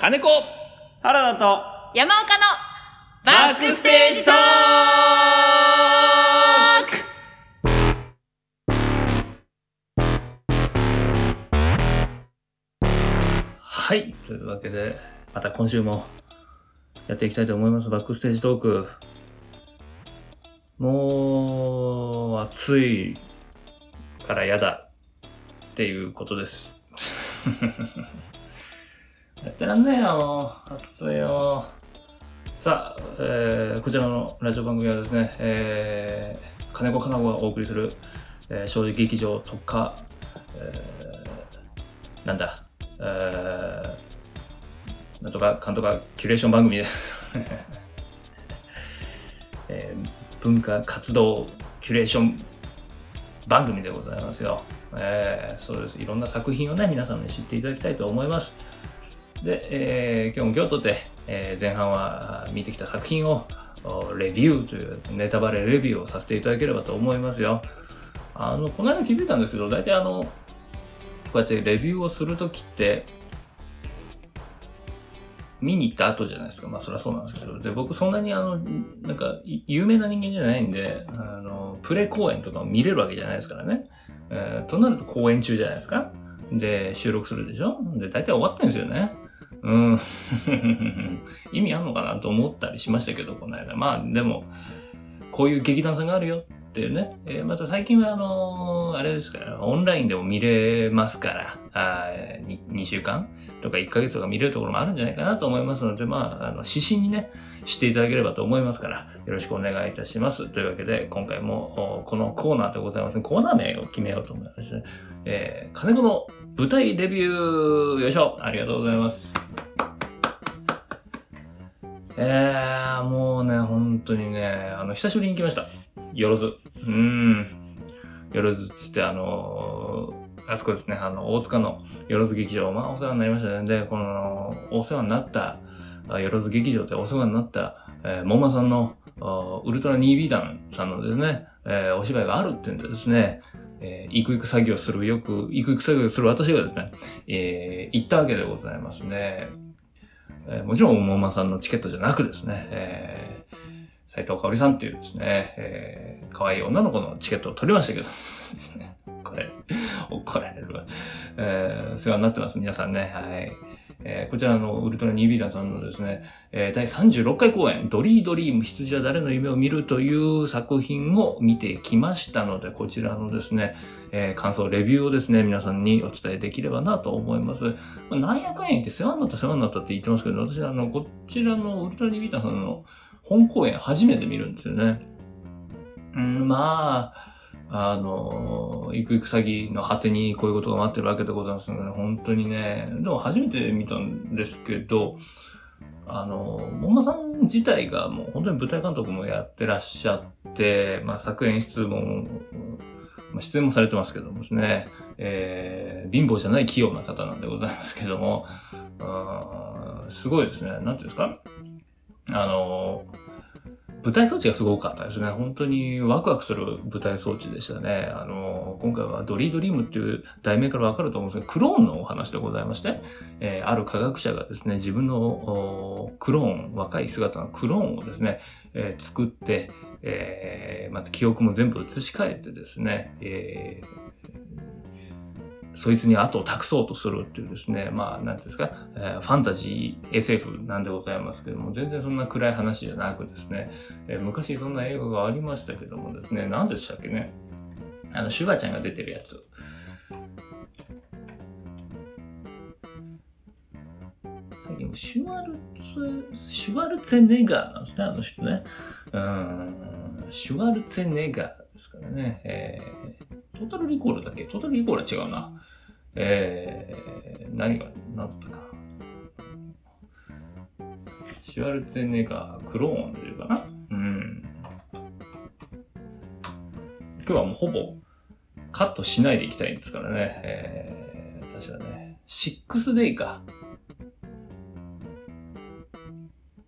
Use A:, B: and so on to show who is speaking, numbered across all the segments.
A: 金子
B: 原田と
C: 山岡の
A: バックステージトークはい。というわけで、また今週もやっていきたいと思います。バックステージトーク。もう、暑いから嫌だっていうことです。やってらんねえよ、もう暑いよ。さあ、えーこちらのラジオ番組はですね、えー金子かな子がお送りする、えー、正直劇場特化、えーなんだ、えーなんとか、かんとか、キュレーション番組です。えー文化活動キュレーション番組でございますよ。えーそうです。いろんな作品をね、皆さんに知っていただきたいと思います。で、えー今日も今日とって、えー前半は見てきた作品をレビューというネタバレレビューをさせていただければと思いますよ。あの、この間気づいたんですけど、大体あの、こうやってレビューをするときって、見に行った後じゃないですか。まあそりゃそうなんですけど。で、僕そんなにあの、なんか、有名な人間じゃないんで、あの、プレ公演とかを見れるわけじゃないですからね。えーとなると公演中じゃないですか。で、収録するでしょで、大体終わってんですよね。うん。意味あんのかなと思ったりしましたけど、この間。まあ、でも、こういう劇団さんがあるよっていうね。えーまた最近はあのーあれですから、オンラインでも見れますから、あ 2, 2, 週間とか1ヶ月とか見れるところもあるんじゃないかなと思いますので、まあ、あの、指針にね、していただければと思いますから、よろしくお願いいたします。というわけで、今回も、このコーナーでございますね。コーナー名を決めようと思いまして、えー、金子の舞台レビュー、よいしょありがとうございます。えー、もうね、本当にね、あの、久しぶりに来ました。よろず。うん。よろずっつって、あのーあそこですね、あの、大塚のよろず劇場、まあ、お世話になりましたね。で、この、お世話になった、よろず劇場でお世話になった、えー、もまさんの、ウルトラ 2B 団さんのですね、えーお芝居があるっていうんでですね、えー、行く行く作業する、よく行く行く作業する私がですね、えー行ったわけでございますね。えーもちろん、もまさんのチケットじゃなくですね、えー、斉藤香織さんっていうですね、えー、可愛い女の子のチケットを取りましたけどですね、これ、怒られるわ。えー、世話になってます、皆さんね。はい。えーこちらのウルトラニービーランさんのですね、えー第36回公演、ドリードリーム羊は誰の夢を見るという作品を見てきましたので、こちらのですね、えー感想、レビューをですね、皆さんにお伝えできればなと思います。まあなんやかんや言って世話になった世話になったって言ってますけど、私あの、こちらのウルトラニービーランさんの本公演初めて見るんですよね。うん、まあ、あの、行く行く詐欺の果てにこういうことが待ってるわけでございますので、本当にね、でも初めて見たんですけど、あの、もんまさん自体がもう本当に舞台監督もやってらっしゃって、まあ作演出も、まあ出演もされてますけどもですね、えー貧乏じゃない器用な方なんでございますけども、あーすごいですね、なんていうんですか？あの、舞台装置がすごかったですね。本当にワクワクする舞台装置でしたね。あの、今回はドリードリームっていう題名からわかると思うんですけど、クローンのお話でございまして、えーある科学者がですね、自分のクローン、若い姿のクローンをですね、えー作って、えーまた記憶も全部移し替えてですね、えーそいつに後を託そうとするっていうですね、まあ、なんですか、えーファンタジー SF なんでございますけども、全然そんな暗い話じゃなくですね、えー昔そんな映画がありましたけどもですね、何でしたっけね、あの、シュガちゃんが出てるやつ。最近もシュワルツ、シュワルツェネガーなんですね、あの人ね。うん、シュワルツェネガーですからね。えートータルリコールだっけ？トータルリコールは違うな。えー、何が、なんだったか。シュワルツェネガー、クローンでいうかな？うん。今日はもうほぼカットしないでいきたいんですからね。えー、私はね、6デイか。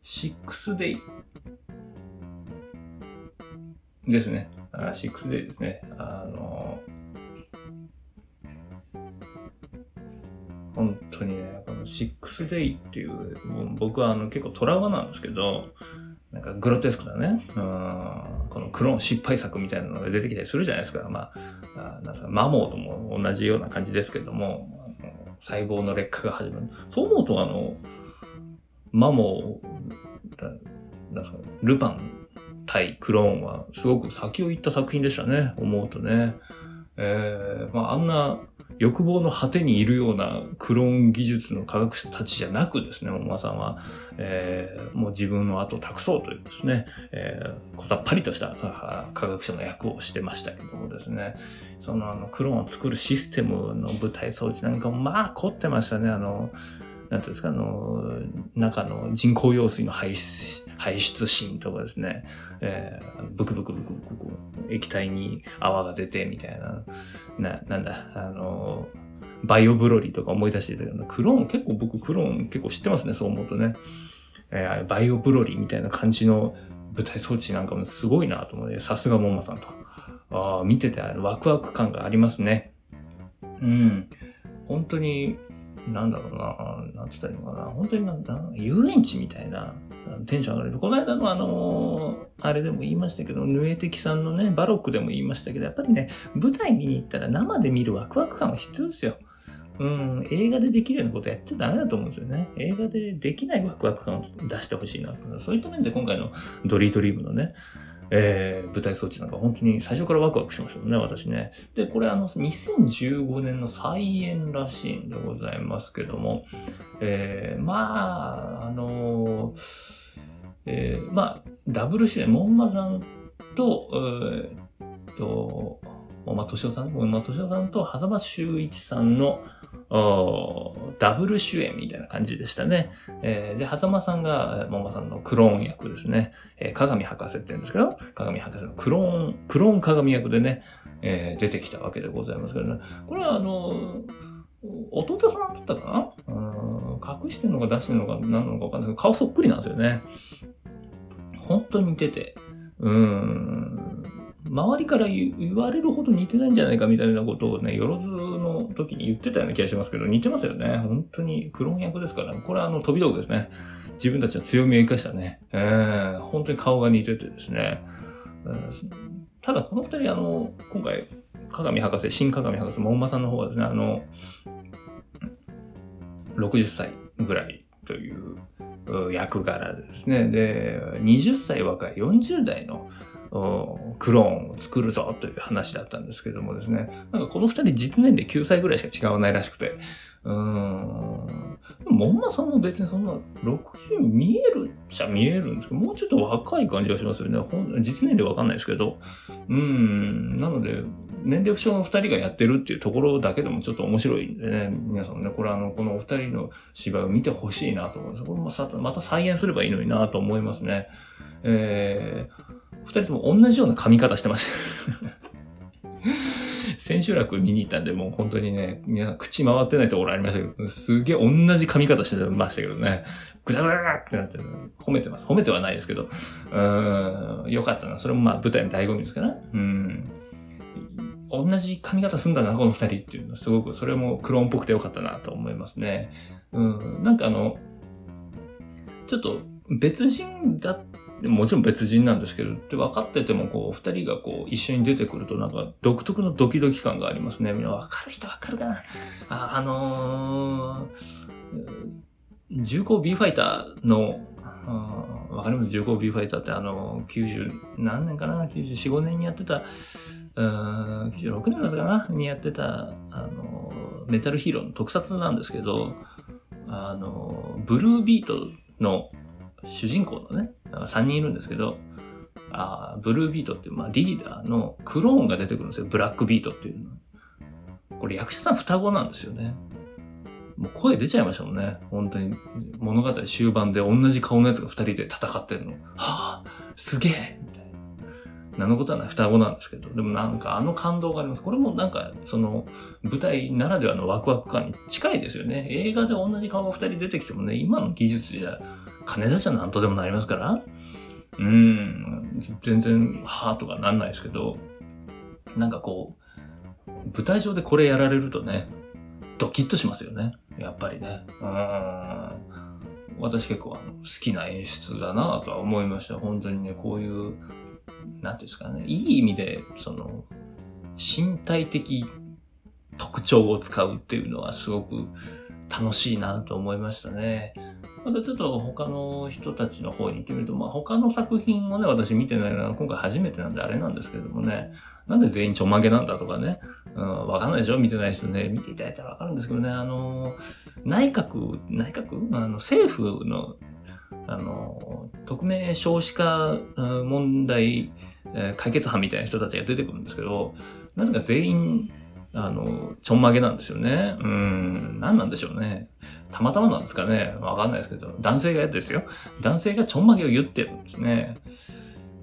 A: 6デイ。ですね。あ6デイですね。あの本のシックスデイっていう、僕はあの結構トラウマなんですけど、なんかグロテスクなね、うん、このクローン失敗作みたいなのが出てきたりするじゃないですか。まあ、なんかマモーとも同じような感じですけども、細胞の劣化が始まる。そう思うと、あの、マモー、なんか、ルパン対クローンはすごく先を行った作品でしたね、思うとね。えー、まあ、あんな欲望の果てにいるようなクローン技術の科学者たちじゃなくですね、お馬さんは、えー、もう自分の後を託そうというですね、えー、こさっぱりとした科学者の役をしてましたけどもですね、そのあのクローンを作るシステムの舞台装置なんかもまあ凝ってましたね、あの、なんていうんですか、あの、中の人工用水の排出、排出シーンとかですね、えー、ブクブクブクブク液体に泡が出てみたいな、な、なんだ、あの、バイオブロリーとか思い出してたけど、クローン、結構僕クローン結構知ってますね、そう思うとね。えー、バイオブロリーみたいな感じの舞台装置なんかもすごいなと思って、さすがモンマさんと。ああ、見ててワクワク感がありますね。うん。本当になんだろうな、なんつったらいいのかな、本当になんだ、遊園地みたいなテンション上がる。この間のあのあれでも言いましたけど、ヌエテキさんのね、バロックでも言いましたけど、やっぱりね、舞台見に行ったら生で見るワクワク感は必要ですよ。うん、映画でできるようなことやっちゃダメだと思うんですよね。映画でできないワクワク感を出してほしいな。そういった面で今回のドリートリームのね、えー、舞台装置なんか本当に最初からワクワクしましたもんね、私ね。で、これあの、2015年の再演らしいんでございますけども、えー、まあ、あのー、えー、まあ、ダブル主演、門馬さんと、えー、と、門馬敏夫さん、門馬敏夫さんと、狭間修一さんの、ダブル主演みたいな感じでしたね。えー、で、狭間さんが、ももさんのクローン役ですね。えー、鏡博士って言うんですけど、鏡博士のクローン、クローン鏡役でね、えー、出てきたわけでございますけどね。これはあの弟さんだったかな？うん隠してんのか出してんのか何なのかわかんないけど、顔そっくりなんですよね。本当に似てて。うん。周りから言われるほど似てないんじゃないかみたいなことをね、よろずの時に言ってたような気がしますけど、似てますよね。本当にクローン役ですから、これはあの飛び道具ですね。自分たちの強みを生かしたね。えー、本当に顔が似ててですね。ただこの二人、あの、今回、鏡博士、新鏡博士、門馬さんの方はですね、あの、60歳ぐらいという役柄ですね。で、20歳若い40代のクローンを作るぞという話だったんですけどもですね、なんかこの二人実年齢9歳ぐらいしか違わないらしくて、うーん、モンマさんも別にそんな60見えるっちゃ見えるんですけど、もうちょっと若い感じがしますよね。実年齢わかんないですけど、うん、なので、年齢不詳の二人がやってるっていうところだけでもちょっと面白いんでね、皆さんね、これあの、このお二人の芝居を見てほしいなと思います。これもさまた再現すればいいのになと思いますね。えー二人とも同じような髪型してました 千秋楽見に行ったんで、もう本当にね、口回ってないところありましたけど、すげえ同じ髪型してましたけどね、ぐだぐだってなって褒めてます。褒めてはないですけど、うん、よかったな。それもまあ舞台の醍醐味ですから、うん。同じ髪型すんだな、この二人っていうのは、すごく、それもクローンっぽくてよかったなと思いますね。うん、なんかあの、ちょっと別人だったもちろん別人なんですけど、って分かってても、こう、二人がこう、一緒に出てくると、なんか、独特のドキドキ感がありますね。みんな分かる人分かるかなあ、あのー、重工 B ファイターの、わかります？重工 B ファイターってあの、90何年かな ?94、5年にやってた、96年だったかな？にやってた、あの、メタルヒーローの特撮なんですけど、あの、ブルービートの主人公のね、3人いるんですけど、あブルービートっていう、まあ、リーダーのクローンが出てくるんですよ。ブラックビートっていうの。これ役者さん双子なんですよね。もう声出ちゃいましたもんね。本当に物語終盤で同じ顔のやつが2人で戦ってるの。はぁ、すげえみたいな。何のことはない双子なんですけど、でもなんかあの感動があります。これもなんかその舞台ならではのワクワク感に近いですよね。映画で同じ顔が2人出てきてもね、今の技術じゃ金出しゃなんとでもなりますから、うん、全然、はーとかなんないですけど、なんかこう、舞台上でこれやられるとね、ドキッとしますよね。やっぱりね。うん。私結構あの好きな演出だなぁとは思いました。本当にね、こういう、なんていうんですかね、いい意味で、その、身体的特徴を使うっていうのはすごく楽しいなと思いましたね。またちょっと他の人たちの方に行ってみると、まあ他の作品をね、私見てないのは今回初めてなんであれなんですけどもね、なんで全員ちょんまげなんだとかね、うん、わかんないでしょ？見てない人ね、見ていただいたらわかるんですけどね、あの、内閣、内閣？あの政府の、あの、匿名少子化問題解決班みたいな人たちが出てくるんですけど、なぜか全員あの、ちょんまげなんですよね。うん、何なんでしょうね。たまたまなんですかね。わかんないですけど、男性がやですよ。男性がちょんまげを言ってるんですね。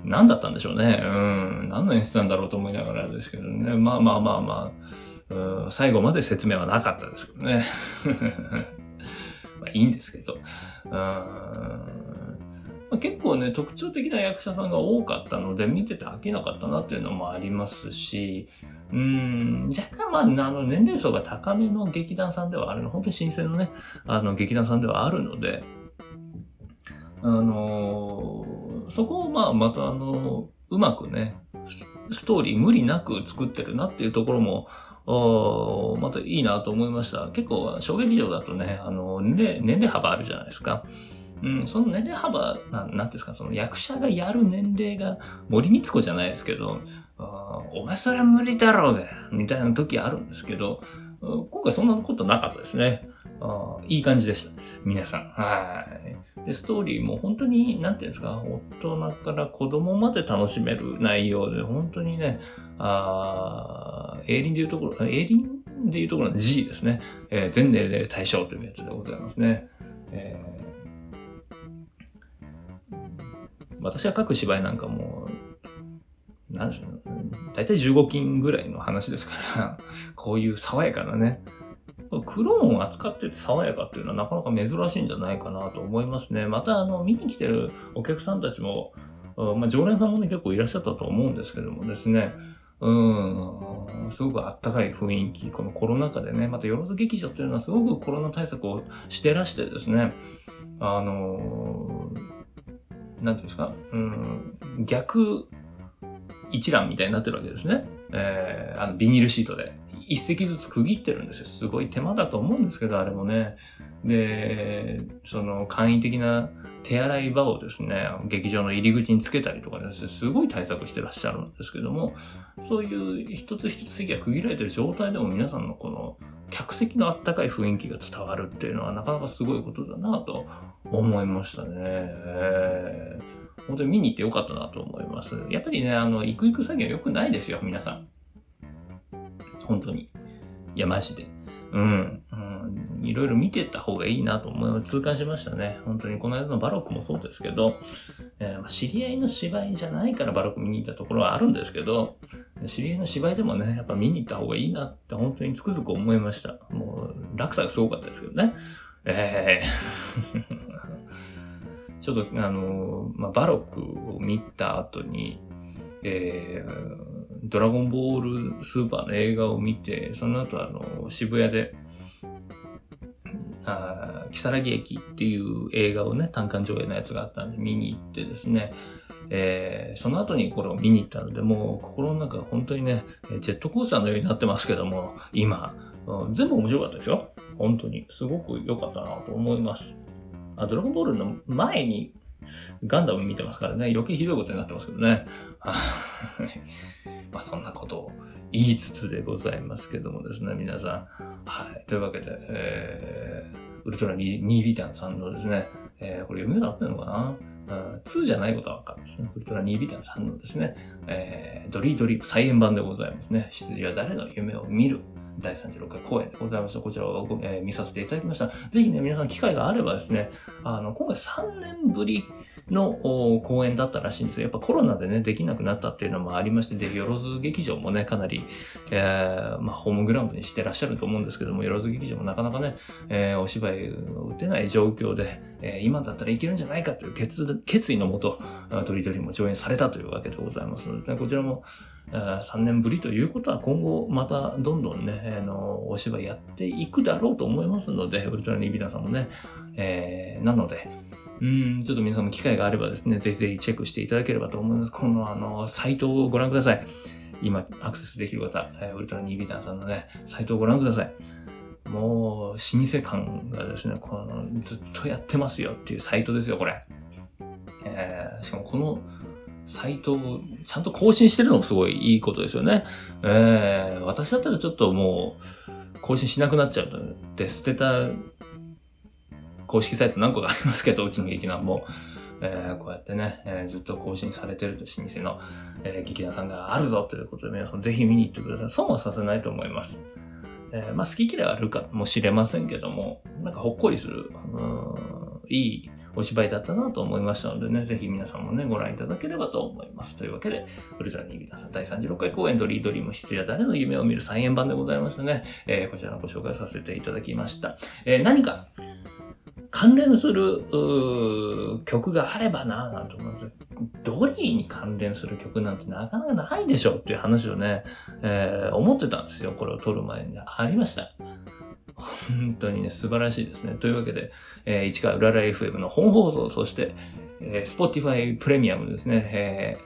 A: 何だったんでしょうね。うん、何の演出なんだろうと思いながらですけどね。まあまあまあまあ、うん最後まで説明はなかったですけどね。まあいいんですけど。うんまあ、結構ね、特徴的な役者さんが多かったので、見てて飽きなかったなっていうのもありますし、うん、若干まあ、あの、年齢層が高めの劇団さんではあるの、本当に新鮮のね、あの、劇団さんではあるので、あのー、そこをまあ、またあの、うまくね、ストーリー無理なく作ってるなっていうところも、またいいなと思いました。結構、小劇場だとね、あの、年齢、年齢幅あるじゃないですか。うん、その年齢幅、ななんていうんですか、その役者がやる年齢が森光子じゃないですけど、お前それは無理だろうが、みたいな時あるんですけど、今回そんなことなかったですね。あいい感じでした。皆さん。はい。で、ストーリーも本当に、なんていうんですか、大人から子供まで楽しめる内容で、本当にね、あエイリンでいうところ、エイリンでいうところの G ですね。えー、全年齢対象というやつでございますね。えー私が書く芝居なんかも、なんでしょう、ね、大体15金ぐらいの話ですから、こういう爽やかなね、クローンを扱ってて爽やかっていうのはなかなか珍しいんじゃないかなと思いますね。また、あの、見に来てるお客さんたちも、まあ、常連さんもね、結構いらっしゃったと思うんですけどもですね、うん、すごくあったかい雰囲気、このコロナ禍でね、またよろず劇場っていうのはすごくコロナ対策をしてらしてですね、あのなんていうんですか、うん、逆一覧みたいになってるわけですね。えー、あの、ビニールシートで。一席ずつ区切ってるんですよ。すごい手間だと思うんですけど、あれもね。で、その簡易的な手洗い場をですね、劇場の入り口につけたりとかですね、すごい対策してらっしゃるんですけども、そういう一つ一つ席が区切られてる状態でも皆さんのこの客席のあったかい雰囲気が伝わるっていうのはなかなかすごいことだなと思いましたね。本当に見に行ってよかったなと思います。やっぱりね、あの、行く行く作業良くないですよ、皆さん。本当に。いや、マジで。うん。うん、いろいろ見てった方がいいなと思い、痛感しましたね。本当に、この間のバロックもそうですけど、えー、知り合いの芝居じゃないからバロック見に行ったところはあるんですけど、知り合いの芝居でもね、やっぱ見に行った方がいいなって本当につくづく思いました。もう、落差がすごかったですけどね。えーちょっと、あの、まあ、バロックを見た後に、えー、ドラゴンボールスーパーの映画を見て、その後あの、渋谷で、あ木更木駅っていう映画をね、単館上映のやつがあったんで見に行ってですね、えー、その後にこれを見に行ったので、もう心の中本当にね、ジェットコースターのようになってますけども、今、うん全部面白かったですよ。本当に。すごく良かったなと思います。あ、ドラゴンボールの前にガンダム見てますからね、余計ひどいことになってますけどね。まあそんなことを言いつつでございますけどもですね、皆さん。はい。というわけで、えー、ウルトラ2ビタンさんのですね、えー、これ読み方合ってるのかな？うん2じゃないことはわかるんですね。ウルトラ2ビタンさんのですね、えー、ドリードリープ再演版でございますね。羊は誰の夢を見る第36回公演でございました。こちらを、えー、見させていただきました。ぜひね、皆さん機会があればですね、あの、今回3年ぶりの公演だったらしいんですよ。やっぱコロナでね、できなくなったっていうのもありまして、で、よろず劇場もね、かなり、えー、まあ、ホームグラウンドにしてらっしゃると思うんですけども、よろず劇場もなかなかね、えー、お芝居打てない状況で、えー、今だったらいけるんじゃないかという決決意のもと、ドリドリも上演されたというわけでございますので、ね、こちらも3年ぶりということは今後またどんどんね、あのお芝居やっていくだろうと思いますので、ウルトラニビナさんもね、えー、なので、うん、ちょっと皆さんも機会があればですね、ぜひぜひチェックしていただければと思います。このあの、サイトをご覧ください。今、アクセスできる方、えウルトラニービターさんのね、サイトをご覧ください。もう、老舗感がですね、この、ずっとやってますよっていうサイトですよ、これ。えー、しかもこの、サイトをちゃんと更新してるのもすごいいいことですよね。えー、私だったらちょっともう、更新しなくなっちゃうと、で、捨てた公式サイト何個かありますけど、うちの劇団も。えー、こうやってね、えー、ずっと更新されてると老舗の、えー、劇団さんがあるぞということで皆さんぜひ見に行ってください。損はさせないと思います。え、まあ好き嫌いはあるかもしれませんけども、なんかほっこりする、うん、いいお芝居だったなと思いましたのでね、ぜひ皆さんもね、ご覧いただければと思います。というわけで、ウルトラニービタさん第36回公演ドリードリーム質や誰の夢を見る再演版でございましてね、えー、こちらのご紹介させていただきました。えー、何か、関連する曲があればなぁなんて思うんですよ。ドリーに関連する曲なんてなかなかないでしょっていう話をね、えー、思ってたんですよ。これを撮る前に。ありました。本当にね、素晴らしいですね。というわけで、えー、市川うらら FM の本放送、そして、えー、Spotify プレミアムですね、え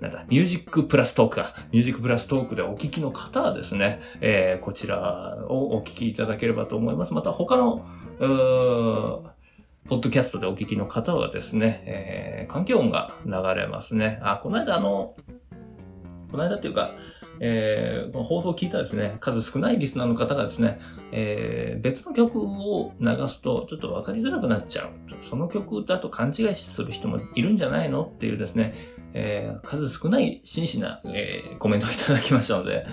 A: ー、なんだ、ミュージックプラストークか。ミュージックプラストークでお聞きの方はですね、えー、こちらをお聞きいただければと思います。また他のポッドキャストでお聞きの方はですね、えー、環境音が流れますね。あ、この間あの、この間っていうか、えー、この放送を聞いたですね、数少ないリスナーの方がですね、えー、別の曲を流すとちょっとわかりづらくなっちゃう。その曲だと勘違いする人もいるんじゃないのっていうですね、えー、数少ない真摯な、えー、コメントをいただきましたので、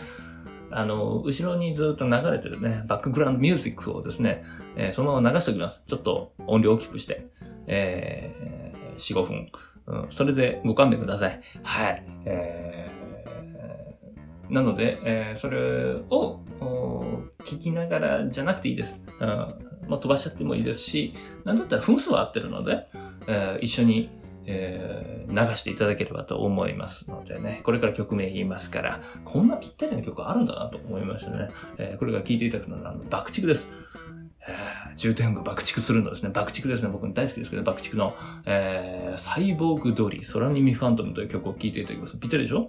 A: あの、後ろにずっと流れてるね、バックグラウンドミュージックをですね、えー、そのまま流しておきます。ちょっと音量大きくして、えー、4、5分。うん、それでご勘弁ください。はい。えー、なので、えー、それを聞きながらじゃなくていいです。うんま、飛ばしちゃってもいいですし、なんだったら分数は合ってるので、えー、一緒にえー、流していただければと思いますのでね、これから曲名言いますから、こんなぴったりな曲あるんだなと思いましたね。えー、これが聴いていただくのは、あの、爆竹です。えー、重点が爆竹するのですね。爆竹ですね。僕大好きですけど、爆竹の、えー、サイボーグドリー、空耳ファントムという曲を聴いていただきます。ぴったりでしょ？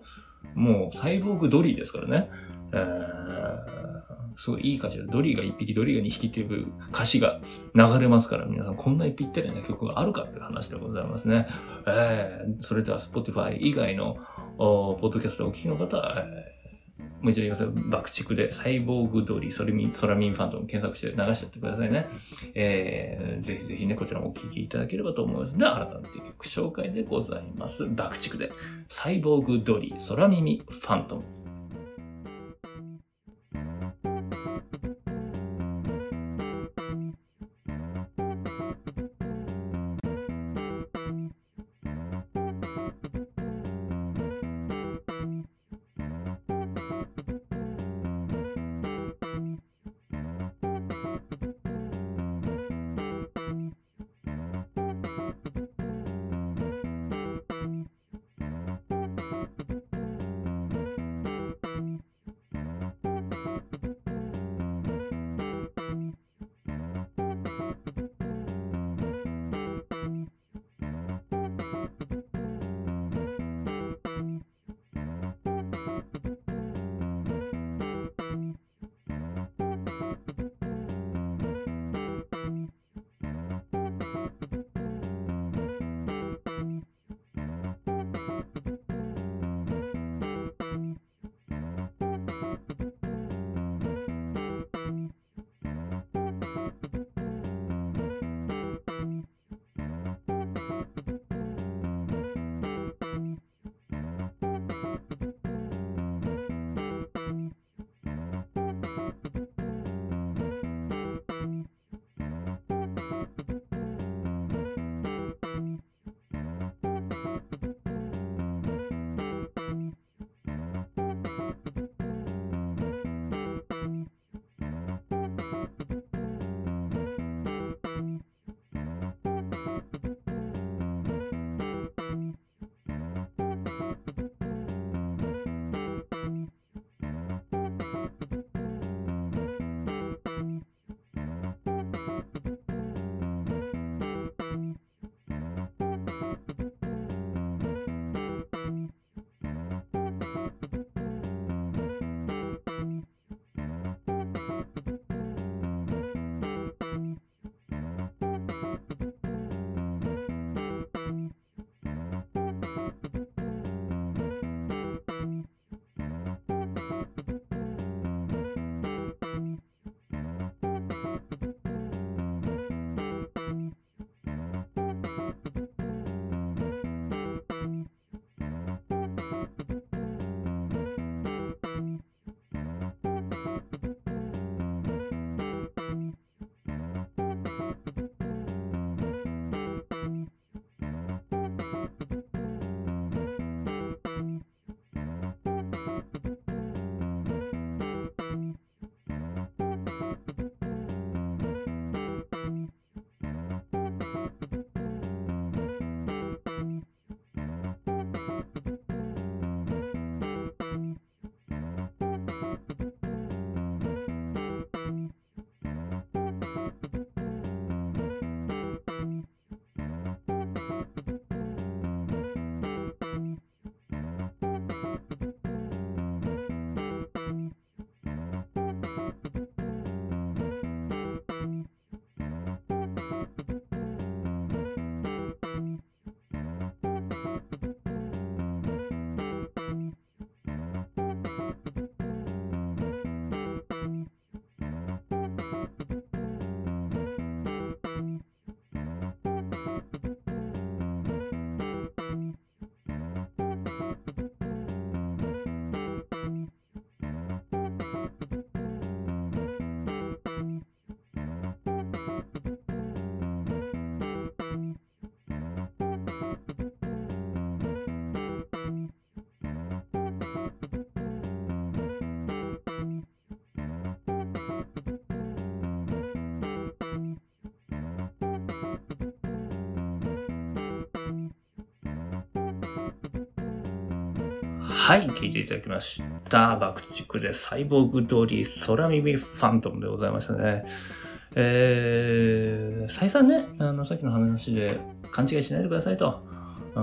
A: もう、サイボーグドリーですからね。えーすごいいい歌詞で、ドリーが1匹、ドリーが2匹っていう歌詞が流れますから、皆さんこんなにぴったりな曲があるかっていう話でございますね。えー、それでは Spotify 以外のポッドキャストをお聞きの方は、えー、もう一度言いますよ。爆竹でサイボーグドリー、ソラミン、ラミンファントム検索して流しちゃってくださいね。えー、ぜひぜひね、こちらもお聴きいただければと思いますでは、改めて曲紹介でございます。爆竹で、サイボーグドリー、ソラミミファントム。はい、聞いていただきました。爆竹でサイボーグ通り空耳ファントムでございましたね。えー、再三ね、あの、さっきの話で勘違いしないでくださいと。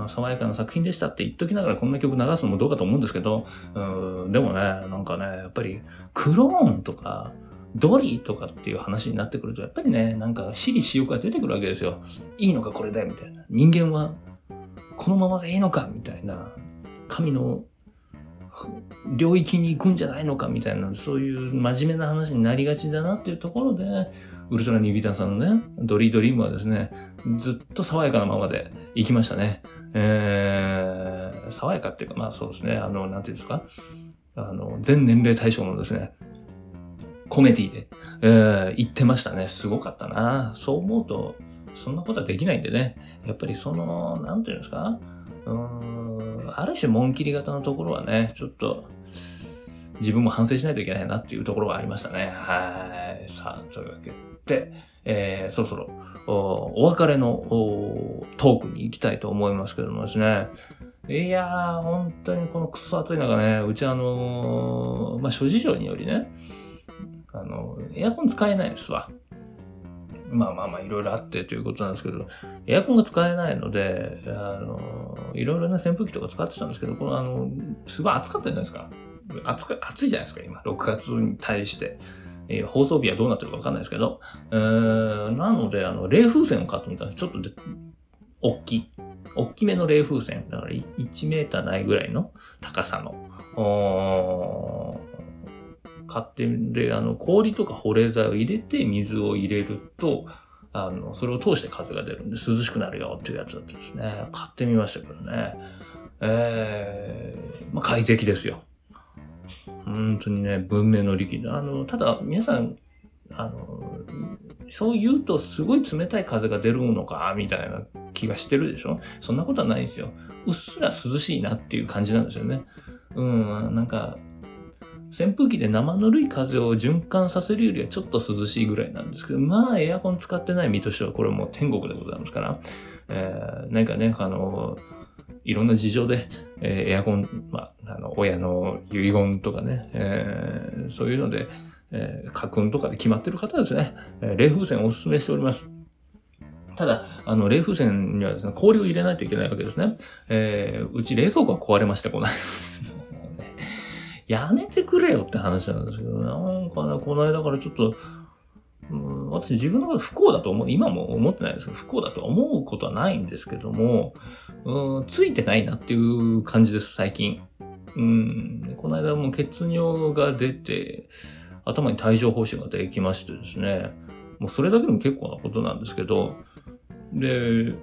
A: 爽やかな作品でしたって言っときながらこんな曲流すのもどうかと思うんですけど、うん、でもね、なんかね、やっぱりクローンとか、ドリーとかっていう話になってくると、やっぱりね、なんか私利私欲が出てくるわけですよ。いいのかこれでみたいな。人間はこのままでいいのかみたいな。神の領域に行くんじゃないのかみたいな、そういう真面目な話になりがちだなっていうところで、ウルトラニビタンさんのね、ドリードリームはですね、ずっと爽やかなままで行きましたね。えー、爽やかっていうか、まあそうですね、あの、なんていうんですか、あの、全年齢対象のですね、コメディで、えー、言ってましたね。すごかったな。そう思うと、そんなことはできないんでね。やっぱりその、なんていうんですか、うーん、ある種、紋切り型のところはね、ちょっと、自分も反省しないといけないなっていうところがありましたね。はい。さあ、というわけで、えー、そろそろお別れのトークに行きたいと思いますけどもですね。いやー、本当にこのクソ暑い中ね、うちあのー、まあ、諸事情によりね、あの、エアコン使えないですわ。まあまあまあ、いろいろあってということなんですけど、エアコンが使えないので、あの、いろいろな扇風機とか使ってたんですけど、このあの、すごい暑かったじゃないですか。暑か、暑いじゃないですか、今。6月に対して。えー、放送日はどうなってるかわかんないですけど、えー、なので、あの、冷風船を買ってみたんです。ちょっとで、大きい。大きめの冷風船。だから1メーターないぐらいの高さの。買ってで、あの、氷とか保冷剤を入れて水を入れると、あの、それを通して風が出るんで涼しくなるよっていうやつだったですね。買ってみましたけどね。えー、まあ、快適ですよ。本当にね、文明の利器。あの、ただ、皆さん、あの、そう言うとすごい冷たい風が出るのか、みたいな気がしてるでしょ？そんなことはないんですよ。うっすら涼しいなっていう感じなんですよね。うん、なんか、扇風機で生ぬるい風を循環させるよりはちょっと涼しいぐらいなんですけど、まあエアコン使ってない身としてはこれもう天国でございますから、えー、なんかね、あの、いろんな事情で、えー、エアコン、まあ、あの、親の遺言とかね、えー、そういうので、えー、家訓とかで決まってる方はですね、え、冷風船をお勧めしております。ただ、あの、冷風船にはですね、氷を入れないといけないわけですね。えー、うち冷蔵庫が壊れました、この間。やめてくれよって話なんですけど、なんかね、この間からちょっと、うん、私自分のこと不幸だと思う、今も思ってないですけど、不幸だと思うことはないんですけども、うん、ついてないなっていう感じです、最近。うん、この間もう血尿が出て、頭に帯状疱疹ができましてですね、もうそれだけでも結構なことなんですけど、で、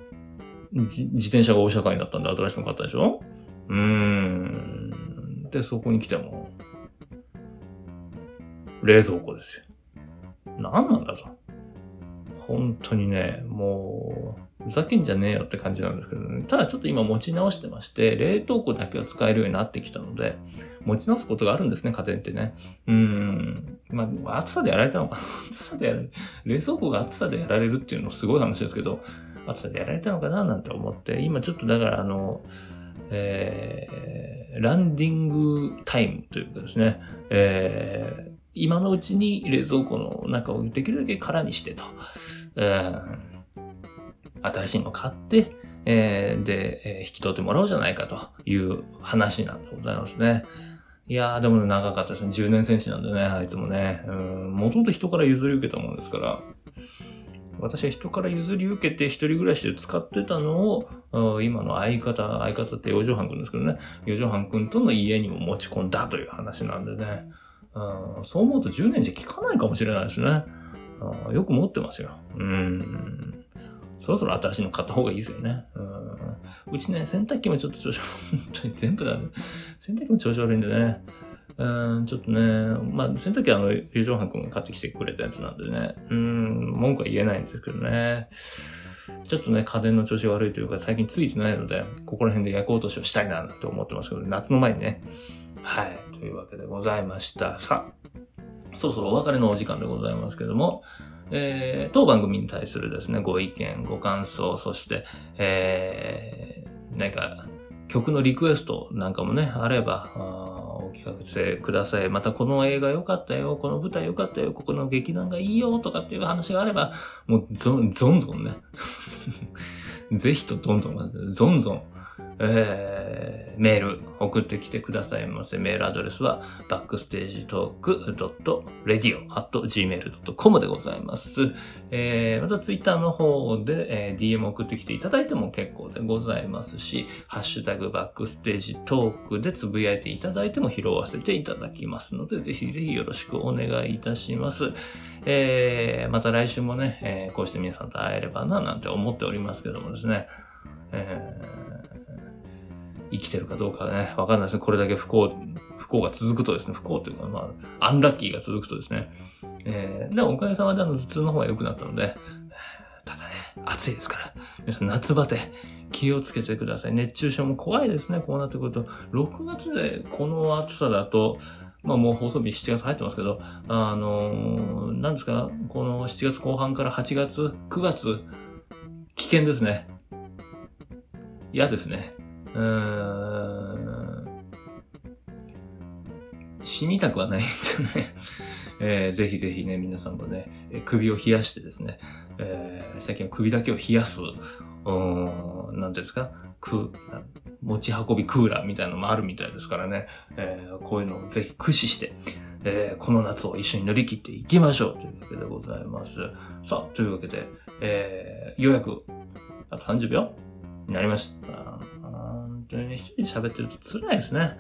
A: 自転車が大社会になったんで新しく買ったでしょ？うーん。で、そこに来ても、冷蔵庫ですよ。何なんだと。本当にね、もう、ふざけんじゃねえよって感じなんですけどね。ただちょっと今持ち直してまして、冷凍庫だけは使えるようになってきたので、持ち直すことがあるんですね、家庭ってね。うん。まあ、暑さでやられたのかな 暑さでやられ冷蔵庫が暑さでやられるっていうのすごい話ですけど、暑さでやられたのかななんて思って、今ちょっとだからあの、えー、ランディングタイムというかですね、えー、今のうちに冷蔵庫の中をできるだけ空にしてと。新しいの買って、えー、で、えー、引き取ってもらおうじゃないかという話なんでございますね。いやー、でもね、長かったですね。10年戦士なんでね、あいつもね。うん、もともと人から譲り受けたものですから、私は人から譲り受けて一人暮らしで使ってたのを、今の相方、相方って洋上藩くんですけどね、洋上藩くんとの家にも持ち込んだという話なんでね。そう思うと10年じゃ効かないかもしれないですね。よく持ってますよ。うん。そろそろ新しいの買った方がいいですよね。う、うちね、洗濯機もちょっと調子、本当に全部だ、ね。洗濯機も調子悪いんでね。うん、ちょっとね、まあ、洗濯機はあの、友情班君が買ってきてくれたやつなんでね。うん、文句は言えないんですけどね。ちょっとね、家電の調子悪いというか、最近ついてないので、ここら辺で焼こうとしをしたいな、なんて思ってますけど、夏の前にね。はい。というわけでございました。さあ、そろそろお別れのお時間でございますけども、えー、当番組に対するですね、ご意見、ご感想、そして、えー、何か曲のリクエストなんかもね、あれば、あお聞かせください。またこの映画良かったよ、この舞台良かったよ、ここの劇団がいいよとかっていう話があれば、もうゾン、ゾンゾンね。ぜひとどんどん、ゾンゾンえー、メール送ってきてくださいませ。メールアドレスは、バックステージトーク .radio.gmail.com でございます。えー、またツイッターの方で、えー、DM 送ってきていただいても結構でございますし、ハッシュタグバックステージトークでつぶやいていただいても拾わせていただきますので、ぜひぜひよろしくお願いいたします。えー、また来週もね、えー、こうして皆さんと会えればな、なんて思っておりますけどもですね、えー生きてるかどうかね、わかんないですね。これだけ不幸、不幸が続くとですね、不幸というか、まあ、アンラッキーが続くとですね、えー、でもおかげさまであの頭痛の方が良くなったので、ただね、暑いですから、皆さん夏バテ気をつけてください。熱中症も怖いですね、こうなってくると。6月でこの暑さだと、まあもう放送日7月入ってますけど、あのー、なんですか、この7月後半から8月、9月、危険ですね。嫌ですね。死にたくはないんでね、えー、ぜひぜひね、皆さんもね、首を冷やしてですね、えー、最近は首だけを冷やす、うん、なんていうんですか、く、持ち運びクーラーみたいなのもあるみたいですからね、えー、こういうのをぜひ駆使して、えー、この夏を一緒に乗り切っていきましょう。というわけでございます。さあ、というわけで、えー、ようやく、あと30秒になりました。当にね、一人で喋ってると辛いですね。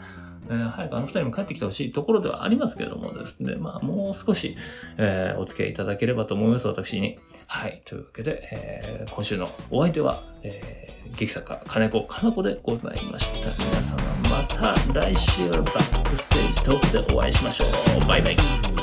A: えー、早くあの二人も帰ってきてほしいところではありますけれどもですね、まあもう少し、えー、お付き合いいただければと思います、私に。はい。というわけで、えー、今週のお相手は、えー、劇作家、金子かな子でございました。皆様また来週バックステージトークでお会いしましょう。バイバイ。